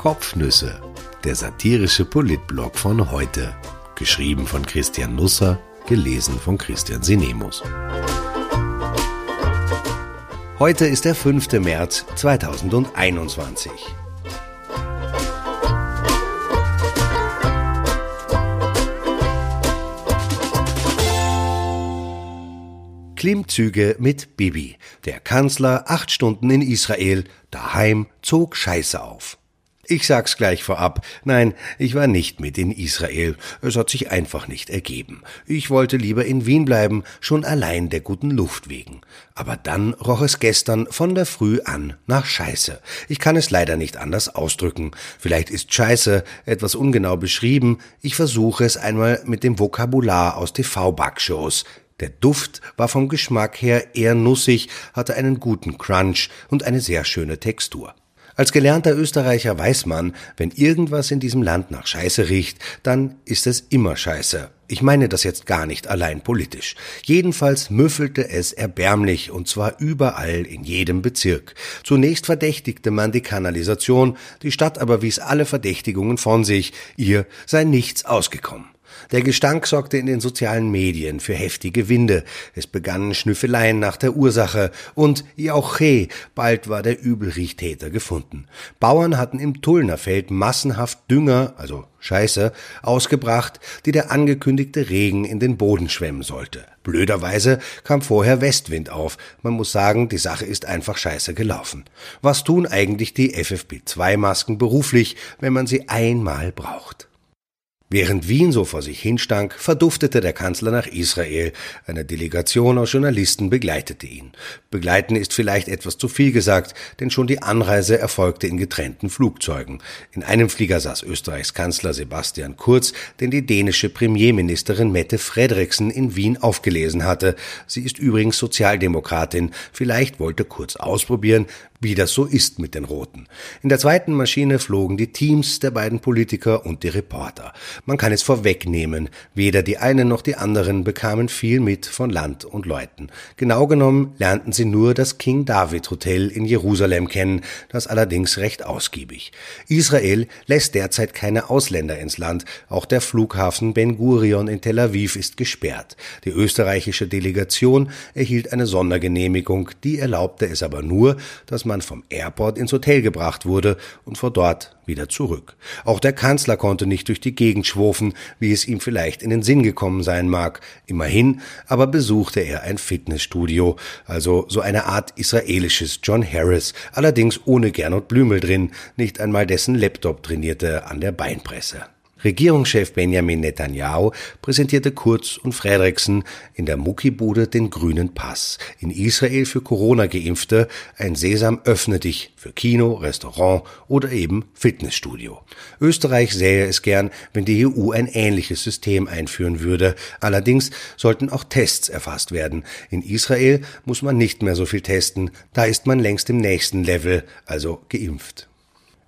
Kopfnüsse, der satirische Politblog von heute. Geschrieben von Christian Nusser, gelesen von Christian Sinemus. Heute ist der 5. März 2021. Klimmzüge mit Bibi. Der Kanzler acht Stunden in Israel, daheim zog Scheiße auf. Ich sag's gleich vorab. Nein, ich war nicht mit in Israel. Es hat sich einfach nicht ergeben. Ich wollte lieber in Wien bleiben, schon allein der guten Luft wegen. Aber dann roch es gestern von der Früh an nach Scheiße. Ich kann es leider nicht anders ausdrücken. Vielleicht ist Scheiße etwas ungenau beschrieben. Ich versuche es einmal mit dem Vokabular aus TV-Backshows. Der Duft war vom Geschmack her eher nussig, hatte einen guten Crunch und eine sehr schöne Textur. Als gelernter Österreicher weiß man, wenn irgendwas in diesem Land nach Scheiße riecht, dann ist es immer Scheiße. Ich meine das jetzt gar nicht allein politisch. Jedenfalls müffelte es erbärmlich, und zwar überall in jedem Bezirk. Zunächst verdächtigte man die Kanalisation, die Stadt aber wies alle Verdächtigungen von sich, ihr sei nichts ausgekommen. Der Gestank sorgte in den sozialen Medien für heftige Winde. Es begannen Schnüffeleien nach der Ursache und Jauche, bald war der Übelriechtäter gefunden. Bauern hatten im Tullnerfeld massenhaft Dünger, also Scheiße, ausgebracht, die der angekündigte Regen in den Boden schwemmen sollte. Blöderweise kam vorher Westwind auf. Man muss sagen, die Sache ist einfach scheiße gelaufen. Was tun eigentlich die FFP2-Masken beruflich, wenn man sie einmal braucht? Während Wien so vor sich hinstank, verduftete der Kanzler nach Israel. Eine Delegation aus Journalisten begleitete ihn. Begleiten ist vielleicht etwas zu viel gesagt, denn schon die Anreise erfolgte in getrennten Flugzeugen. In einem Flieger saß Österreichs Kanzler Sebastian Kurz, den die dänische Premierministerin Mette Frederiksen in Wien aufgelesen hatte. Sie ist übrigens Sozialdemokratin. Vielleicht wollte Kurz ausprobieren, wie das so ist mit den Roten. In der zweiten Maschine flogen die Teams der beiden Politiker und die Reporter. Man kann es vorwegnehmen, weder die einen noch die anderen bekamen viel mit von Land und Leuten. Genau genommen lernten sie nur das King David Hotel in Jerusalem kennen, das allerdings recht ausgiebig. Israel lässt derzeit keine Ausländer ins Land, auch der Flughafen Ben Gurion in Tel Aviv ist gesperrt. Die österreichische Delegation erhielt eine Sondergenehmigung, die erlaubte es aber nur, dass man vom Airport ins Hotel gebracht wurde und von dort wieder zurück. Auch der Kanzler konnte nicht durch die Gegend schwurfen, wie es ihm vielleicht in den Sinn gekommen sein mag. Immerhin aber besuchte er ein Fitnessstudio, also so eine Art israelisches John Harris, allerdings ohne Gernot Blümel drin, nicht einmal dessen Laptop trainierte an der Beinpresse. Regierungschef Benjamin Netanyahu präsentierte Kurz und Frederiksen in der Muckibude den grünen Pass. In Israel für Corona-Geimpfte ein Sesam öffne dich für Kino, Restaurant oder eben Fitnessstudio. Österreich sähe es gern, wenn die EU ein ähnliches System einführen würde. Allerdings sollten auch Tests erfasst werden. In Israel muss man nicht mehr so viel testen. Da ist man längst im nächsten Level, also geimpft.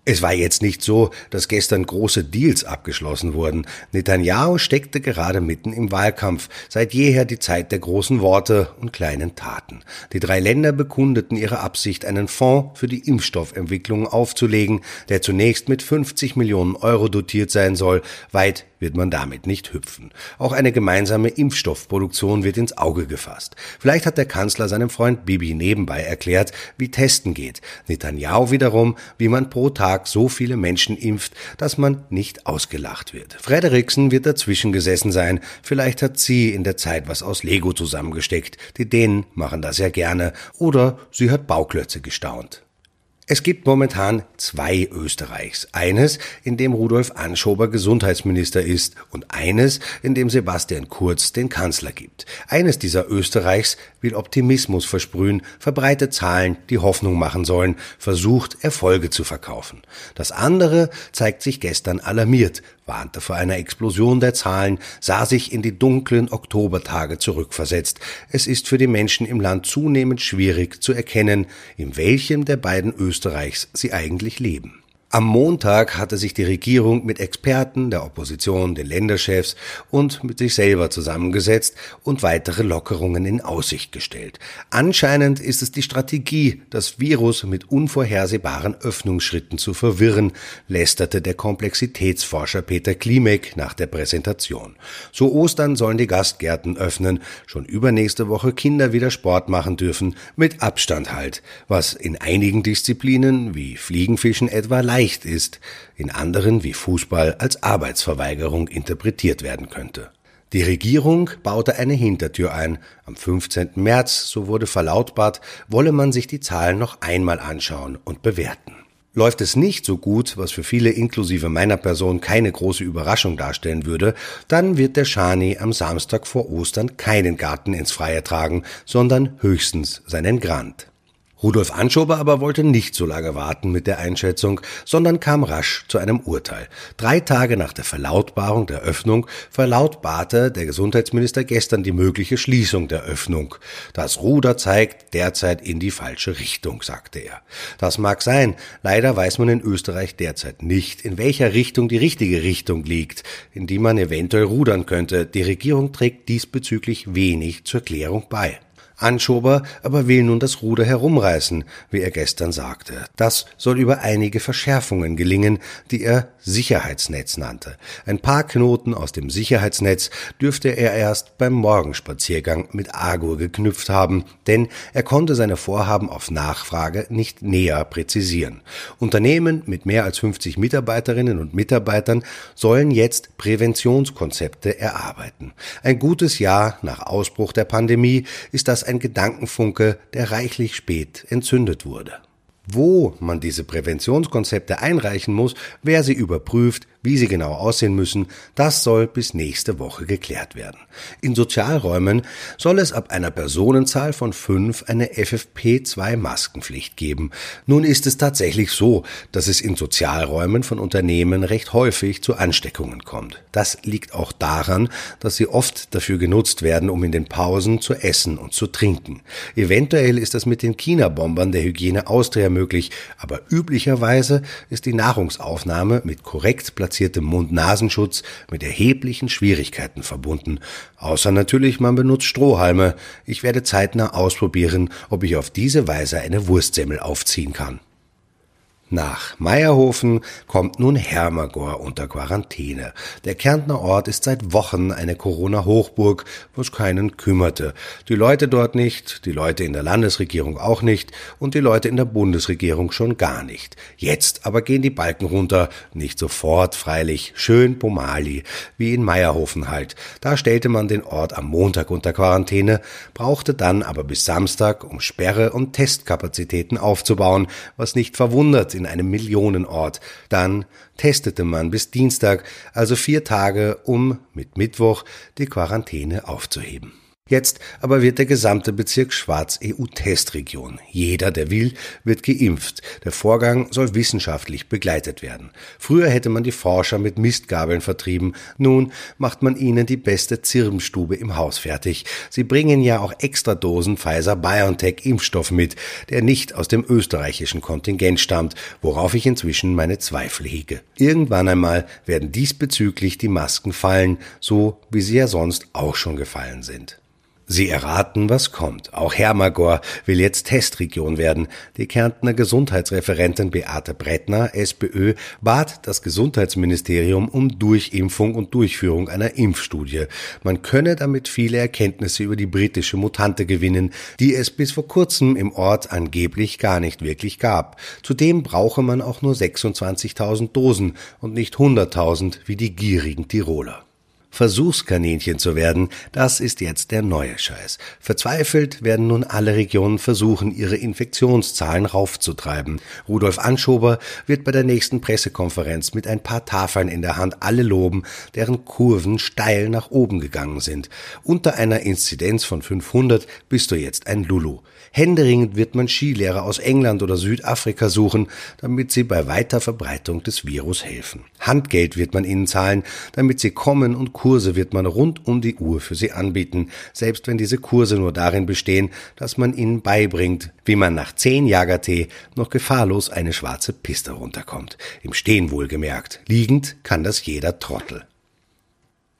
Es war jetzt nicht so, dass gestern große Deals abgeschlossen wurden. Netanyahu steckte gerade mitten im Wahlkampf, seit jeher die Zeit der großen Worte und kleinen Taten. Die drei Länder bekundeten ihre Absicht, einen Fonds für die Impfstoffentwicklung aufzulegen, der zunächst mit 50 Millionen Euro dotiert sein soll, weit wird man damit nicht hüpfen. Auch eine gemeinsame Impfstoffproduktion wird ins Auge gefasst. Vielleicht hat der Kanzler seinem Freund Bibi nebenbei erklärt, wie Testen geht. Netanyahu wiederum, wie man pro Tag so viele Menschen impft, dass man nicht ausgelacht wird. Frederiksen wird dazwischen gesessen sein. Vielleicht hat sie in der Zeit was aus Lego zusammengesteckt. Die Dänen machen das ja gerne. Oder sie hat Bauklötze gestaunt. Es gibt momentan zwei Österreichs. Eines, in dem Rudolf Anschober Gesundheitsminister ist und eines, in dem Sebastian Kurz den Kanzler gibt. Eines dieser Österreichs will Optimismus versprühen, verbreitet Zahlen, die Hoffnung machen sollen, versucht Erfolge zu verkaufen. Das andere zeigt sich gestern alarmiert, warnte vor einer Explosion der Zahlen, sah sich in die dunklen Oktobertage zurückversetzt. Es ist für die Menschen im Land zunehmend schwierig zu erkennen, in welchem der beiden Österreichs sie eigentlich leben. Am Montag hatte sich die Regierung mit Experten der Opposition, den Länderchefs und mit sich selber zusammengesetzt und weitere Lockerungen in Aussicht gestellt. Anscheinend ist es die Strategie, das Virus mit unvorhersehbaren Öffnungsschritten zu verwirren, lästerte der Komplexitätsforscher Peter Klimek nach der Präsentation. So Ostern sollen die Gastgärten öffnen, schon übernächste Woche Kinder wieder Sport machen dürfen, mit Abstand halt, was in einigen Disziplinen wie Fliegenfischen etwa leicht ist, in anderen wie Fußball als Arbeitsverweigerung interpretiert werden könnte. Die Regierung baute eine Hintertür ein. Am 15. März, so wurde verlautbart, wolle man sich die Zahlen noch einmal anschauen und bewerten. Läuft es nicht so gut, was für viele inklusive meiner Person keine große Überraschung darstellen würde, dann wird der Schani am Samstag vor Ostern keinen Garten ins Freie tragen, sondern höchstens seinen Grand. Rudolf Anschober aber wollte nicht so lange warten mit der Einschätzung, sondern kam rasch zu einem Urteil. Drei Tage nach der Verlautbarung der Öffnung verlautbarte der Gesundheitsminister gestern die mögliche Schließung der Öffnung. Das Ruder zeigt derzeit in die falsche Richtung, sagte er. Das mag sein, leider weiß man in Österreich derzeit nicht, in welcher Richtung die richtige Richtung liegt, in die man eventuell rudern könnte. Die Regierung trägt diesbezüglich wenig zur Klärung bei. Anschober aber will nun das Ruder herumreißen, wie er gestern sagte. Das soll über einige Verschärfungen gelingen, die er Sicherheitsnetz nannte. Ein paar Knoten aus dem Sicherheitsnetz dürfte er erst beim Morgenspaziergang mit Agur geknüpft haben, denn er konnte seine Vorhaben auf Nachfrage nicht näher präzisieren. Unternehmen mit mehr als 50 Mitarbeiterinnen und Mitarbeitern sollen jetzt Präventionskonzepte erarbeiten. Ein gutes Jahr nach Ausbruch der Pandemie ist das ein Gedankenfunke, der reichlich spät entzündet wurde. Wo man diese Präventionskonzepte einreichen muss, wer sie überprüft, wie sie genau aussehen müssen, das soll bis nächste Woche geklärt werden. In Sozialräumen soll es ab einer Personenzahl von fünf eine FFP2-Maskenpflicht geben. Nun ist es tatsächlich so, dass es in Sozialräumen von Unternehmen recht häufig zu Ansteckungen kommt. Das liegt auch daran, dass sie oft dafür genutzt werden, um in den Pausen zu essen und zu trinken. Eventuell ist das mit den China-Bombern der Hygiene Austria möglich, aber üblicherweise ist die Nahrungsaufnahme mit korrekt platziertem Mund-Nasenschutz mit erheblichen Schwierigkeiten verbunden. Außer natürlich, man benutzt Strohhalme. Ich werde zeitnah ausprobieren, ob ich auf diese Weise eine Wurstsemmel aufziehen kann. Nach Meierhofen kommt nun Hermagor unter Quarantäne. Der Kärntner Ort ist seit Wochen eine Corona-Hochburg, was keinen kümmerte. Die Leute dort nicht, die Leute in der Landesregierung auch nicht und die Leute in der Bundesregierung schon gar nicht. Jetzt aber gehen die Balken runter, nicht sofort freilich, schön Pomali, wie in Meierhofen halt. Da stellte man den Ort am Montag unter Quarantäne, brauchte dann aber bis Samstag, um Sperre und Testkapazitäten aufzubauen, was nicht verwundert in einem Millionenort. Dann testete man bis Dienstag, also vier Tage, um mit Mittwoch die Quarantäne aufzuheben. Jetzt aber wird der gesamte Bezirk Schwarz EU-Testregion. Jeder, der will, wird geimpft. Der Vorgang soll wissenschaftlich begleitet werden. Früher hätte man die Forscher mit Mistgabeln vertrieben. Nun macht man ihnen die beste Zirbenstube im Haus fertig. Sie bringen ja auch extra Dosen Pfizer-BioNTech Impfstoff mit, der nicht aus dem österreichischen Kontingent stammt, worauf ich inzwischen meine Zweifel hege. Irgendwann einmal werden diesbezüglich die Masken fallen, so wie sie ja sonst auch schon gefallen sind. Sie erraten, was kommt. Auch Hermagor will jetzt Testregion werden. Die Kärntner Gesundheitsreferentin Beate Brettner, SPÖ, bat das Gesundheitsministerium um Durchimpfung und Durchführung einer Impfstudie. Man könne damit viele Erkenntnisse über die britische Mutante gewinnen, die es bis vor kurzem im Ort angeblich gar nicht wirklich gab. Zudem brauche man auch nur 26.000 Dosen und nicht 100.000 wie die gierigen Tiroler. Versuchskaninchen zu werden, das ist jetzt der neue Scheiß. Verzweifelt werden nun alle Regionen versuchen, ihre Infektionszahlen raufzutreiben. Rudolf Anschober wird bei der nächsten Pressekonferenz mit ein paar Tafeln in der Hand alle loben, deren Kurven steil nach oben gegangen sind. Unter einer Inzidenz von 500 bist du jetzt ein Lulu. Händeringend wird man Skilehrer aus England oder Südafrika suchen, damit sie bei weiter Verbreitung des Virus helfen. Handgeld wird man ihnen zahlen, damit sie kommen und Kurse wird man rund um die Uhr für sie anbieten, selbst wenn diese Kurse nur darin bestehen, dass man ihnen beibringt, wie man nach zehn Jagertee noch gefahrlos eine schwarze Piste runterkommt. Im Stehen wohlgemerkt. Liegend kann das jeder Trottel.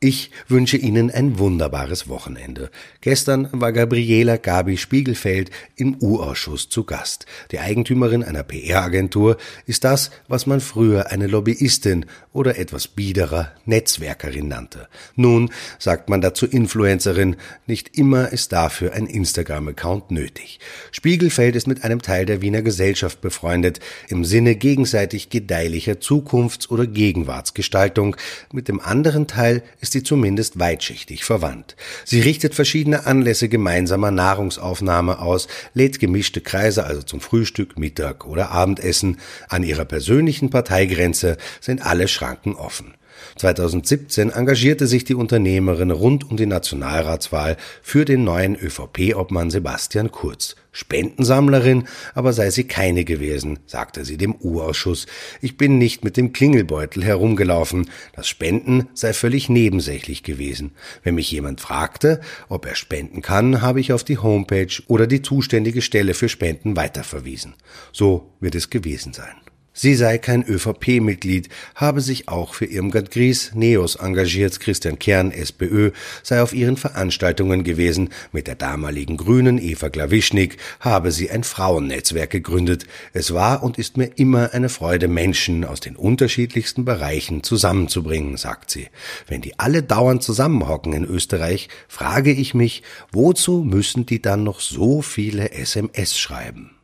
Ich wünsche Ihnen ein wunderbares Wochenende. Gestern war Gabriela Gabi Spiegelfeld im U-Ausschuss zu Gast. Die Eigentümerin einer PR-Agentur ist das, was man früher eine Lobbyistin oder etwas biederer Netzwerkerin nannte. Nun sagt man dazu Influencerin. Nicht immer ist dafür ein Instagram-Account nötig. Spiegelfeld ist mit einem Teil der Wiener Gesellschaft befreundet, im Sinne gegenseitig gedeihlicher Zukunfts- oder Gegenwartsgestaltung. Mit dem anderen Teil ist sie zumindest weitschichtig verwandt. Sie richtet verschiedene Anlässe gemeinsamer Nahrungsaufnahme aus, lädt gemischte Kreise, also zum Frühstück, Mittag oder Abendessen. An ihrer persönlichen Parteigrenze sind alle Schranken offen. 2017 engagierte sich die Unternehmerin rund um die Nationalratswahl für den neuen ÖVP-Obmann Sebastian Kurz. Spendensammlerin aber sei sie keine gewesen, sagte sie dem U-Ausschuss. Ich bin nicht mit dem Klingelbeutel herumgelaufen. Das Spenden sei völlig nebensächlich gewesen. Wenn mich jemand fragte, ob er spenden kann, habe ich auf die Homepage oder die zuständige Stelle für Spenden weiterverwiesen. So wird es gewesen sein. Sie sei kein ÖVP-Mitglied, habe sich auch für Irmgard Gries, Neos engagiert, Christian Kern, SPÖ, sei auf ihren Veranstaltungen gewesen, mit der damaligen Grünen Eva Glawischnik habe sie ein Frauennetzwerk gegründet. Es war und ist mir immer eine Freude, Menschen aus den unterschiedlichsten Bereichen zusammenzubringen, sagt sie. Wenn die alle dauernd zusammenhocken in Österreich, frage ich mich, wozu müssen die dann noch so viele SMS schreiben?